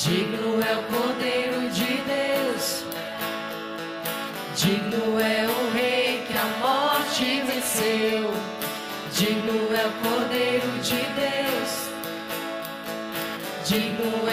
Digno é o Cordeiro de Deus, digno é o Rei que a morte venceu. Digno é o Cordeiro de Deus, digno